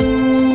Música